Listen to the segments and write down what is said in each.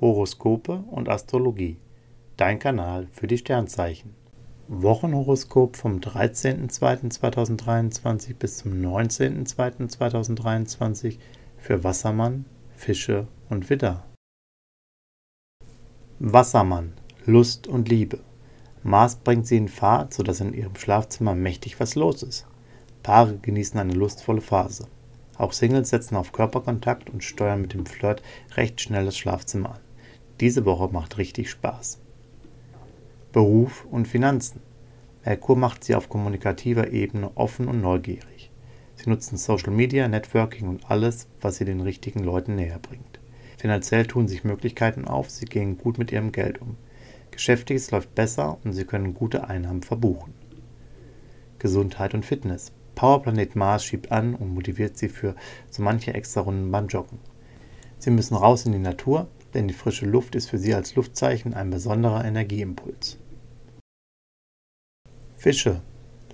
Horoskope und Astrologie. Dein Kanal für die Sternzeichen. Wochenhoroskop vom 13.02.2023 bis zum 19.02.2023 für Wassermann, Fische und Widder. Wassermann, Lust und Liebe. Mars bringt sie in Fahrt, sodass in ihrem Schlafzimmer mächtig was los ist. Paare genießen eine lustvolle Phase. Auch Singles setzen auf Körperkontakt und steuern mit dem Flirt recht schnell das Schlafzimmer an. Diese Woche macht richtig Spaß. Beruf und Finanzen. Merkur macht sie auf kommunikativer Ebene offen und neugierig. Sie nutzen Social Media, Networking und alles, was sie den richtigen Leuten näher bringt. Finanziell tun sich Möglichkeiten auf, sie gehen gut mit ihrem Geld um. Geschäftiges läuft besser und Sie können gute Einnahmen verbuchen. Gesundheit und Fitness. Powerplanet Mars schiebt an und motiviert Sie für so manche extra Runden beim Joggen. Sie müssen raus in die Natur, denn die frische Luft ist für Sie als Luftzeichen ein besonderer Energieimpuls. Fische.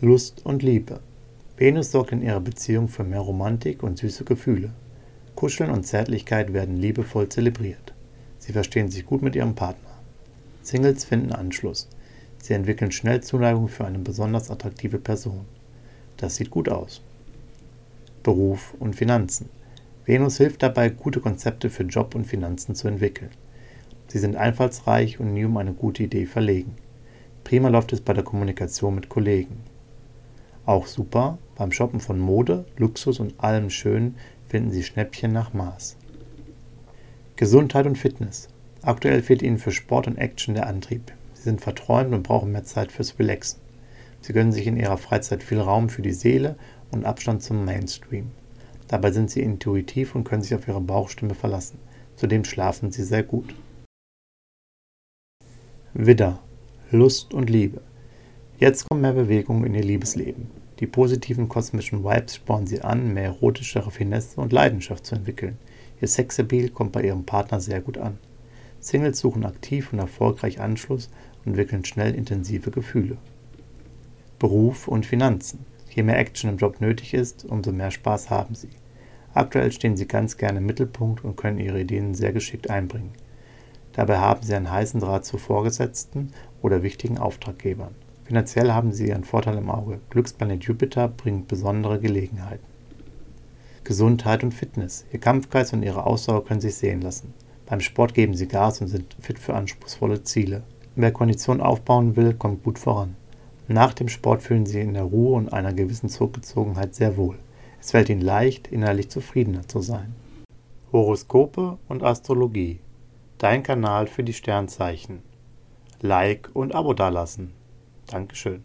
Lust und Liebe. Venus sorgt in ihrer Beziehung für mehr Romantik und süße Gefühle. Kuscheln und Zärtlichkeit werden liebevoll zelebriert. Sie verstehen sich gut mit ihrem Partner. Singles finden Anschluss. Sie entwickeln schnell Zuneigung für eine besonders attraktive Person. Das sieht gut aus. Beruf und Finanzen. Venus hilft dabei, gute Konzepte für Job und Finanzen zu entwickeln. Sie sind einfallsreich und nie um eine gute Idee verlegen. Prima läuft es bei der Kommunikation mit Kollegen. Auch super, beim Shoppen von Mode, Luxus und allem Schönen finden Sie Schnäppchen nach Maß. Gesundheit und Fitness. Aktuell fehlt ihnen für Sport und Action der Antrieb. Sie sind verträumt und brauchen mehr Zeit fürs Relaxen. Sie gönnen sich in ihrer Freizeit viel Raum für die Seele und Abstand zum Mainstream. Dabei sind sie intuitiv und können sich auf ihre Bauchstimme verlassen. Zudem schlafen sie sehr gut. Widder. Lust und Liebe. Jetzt kommt mehr Bewegung in ihr Liebesleben. Die positiven kosmischen Vibes spornen sie an, mehr erotische Raffinesse und Leidenschaft zu entwickeln. Ihr Sexappeal kommt bei ihrem Partner sehr gut an. Singles suchen aktiv und erfolgreich Anschluss und entwickeln schnell intensive Gefühle. Beruf und Finanzen. Je mehr Action im Job nötig ist, umso mehr Spaß haben sie. Aktuell stehen sie ganz gerne im Mittelpunkt und können ihre Ideen sehr geschickt einbringen. Dabei haben sie einen heißen Draht zu Vorgesetzten oder wichtigen Auftraggebern. Finanziell haben sie ihren Vorteil im Auge. Glücksplanet Jupiter bringt besondere Gelegenheiten. Gesundheit und Fitness. Ihr Kampfgeist und ihre Ausdauer können sich sehen lassen. Beim Sport geben sie Gas und sind fit für anspruchsvolle Ziele. Wer Kondition aufbauen will, kommt gut voran. Nach dem Sport fühlen sie in der Ruhe und einer gewissen Zurückgezogenheit sehr wohl. Es fällt ihnen leicht, innerlich zufriedener zu sein. Horoskope und Astrologie. Dein Kanal für die Sternzeichen. Like und Abo dalassen. Dankeschön.